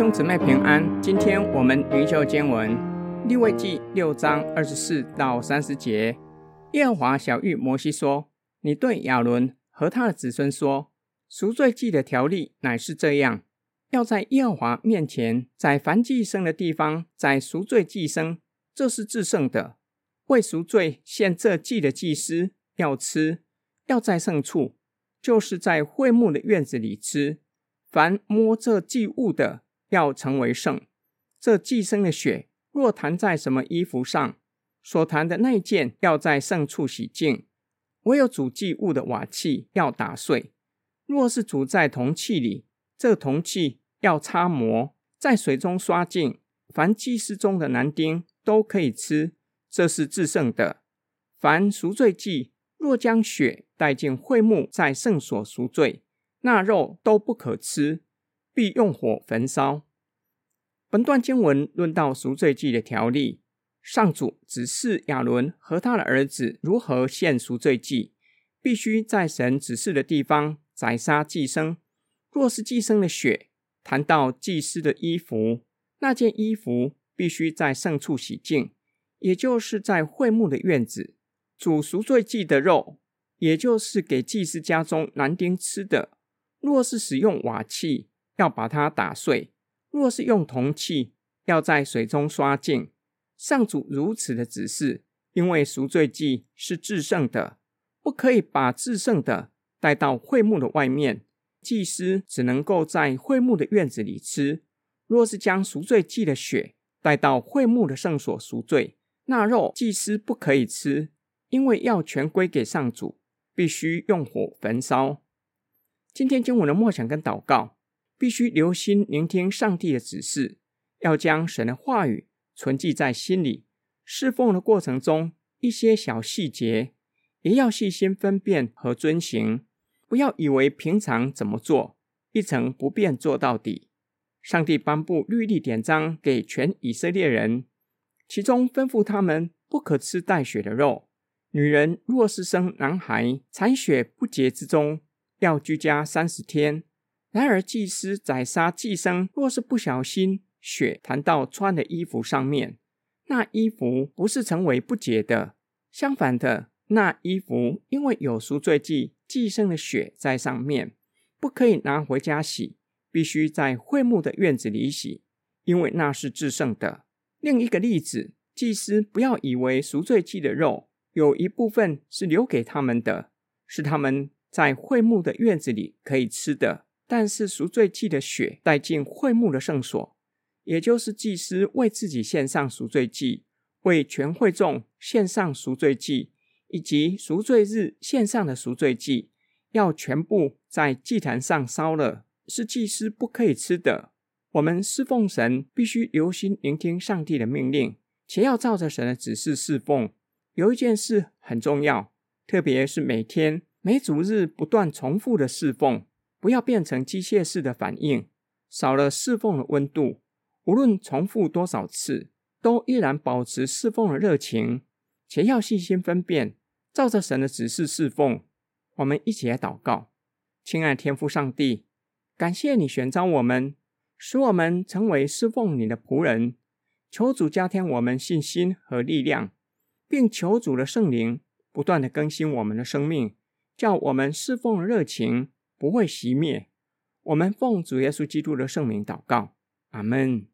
兄姊妹平安，今天我们灵修经文利未记六章二十四到三十节。耶和华小玉摩西说：“你对亚伦和他的子孙说，赎罪祭的条例乃是这样：要在耶和华面前，在燔祭生的地方在赎罪祭生，这是至圣的。为赎罪献这祭的祭司要吃，要在圣处，就是在会幕的院子里吃。”凡摸这祭物的，要成为圣。这祭牲的血若弹在什么衣服上，所弹的那件要在圣处洗净。唯有煮祭物的瓦器要打碎。若是煮在铜器里，这铜器要擦磨，在水中刷净。凡祭司中的男丁都可以吃，这是至圣的。凡赎罪祭，若将血带进会幕，在圣所赎罪。那肉都不可吃，必用火焚烧。本段经文论到赎罪祭的条例，上主指示亚伦和他的儿子如何献赎罪祭，必须在神指示的地方宰杀祭牲。若是祭牲的血谈到祭司的衣服，那件衣服必须在圣处洗净，也就是在会幕的院子。煮赎罪祭的肉，也就是给祭司家中男丁吃的。若是使用瓦器，要把它打碎；若是用铜器，要在水中刷净。上主如此的指示，因为赎罪祭是至圣的，不可以把至圣的带到会幕的外面。祭司只能够在会幕的院子里吃。若是将赎罪祭的血带到会幕的圣所赎罪，那肉祭司不可以吃，因为要全归给上主，必须用火焚烧。今天经文的默想跟祷告，必须留心聆听上帝的指示，要将神的话语存记在心里。侍奉的过程中，一些小细节也要细心分辨和遵行，不要以为平常怎么做，一成不变做到底。上帝颁布律例典章给全以色列人，其中吩咐他们不可吃带血的肉。女人若是生男孩，产血不洁之中。要居家三十天。然而，祭司宰杀祭牲，若是不小心血弹到穿的衣服上面，那衣服不是成为不洁的。相反的，那衣服因为有赎罪祭祭牲的血在上面，不可以拿回家洗，必须在会幕的院子里洗，因为那是至圣的。另一个例子，祭司不要以为赎罪祭的肉有一部分是留给他们的，是他们。在会幕的院子里可以吃的，但是赎罪祭的血带进会幕的圣所，也就是祭司为自己献上赎罪祭，为全会众献上赎罪祭，以及赎罪日献上的赎罪祭，要全部在祭坛上烧了，是祭司不可以吃的。我们侍奉神，必须留心聆听上帝的命令，且要照着神的指示侍奉。有一件事很重要，特别是每天。每主日不断重复的侍奉，不要变成机械式的反应，少了侍奉的温度。无论重复多少次，都依然保持侍奉的热情，且要细心分辨，照着神的指示侍奉。我们一起来祷告，亲爱的天父上帝，感谢你选召我们，使我们成为侍奉你的仆人。求主加添我们信心和力量，并求主的圣灵不断的更新我们的生命。叫我们侍奉热情不会熄灭。我们奉主耶稣基督的圣名祷告，阿门。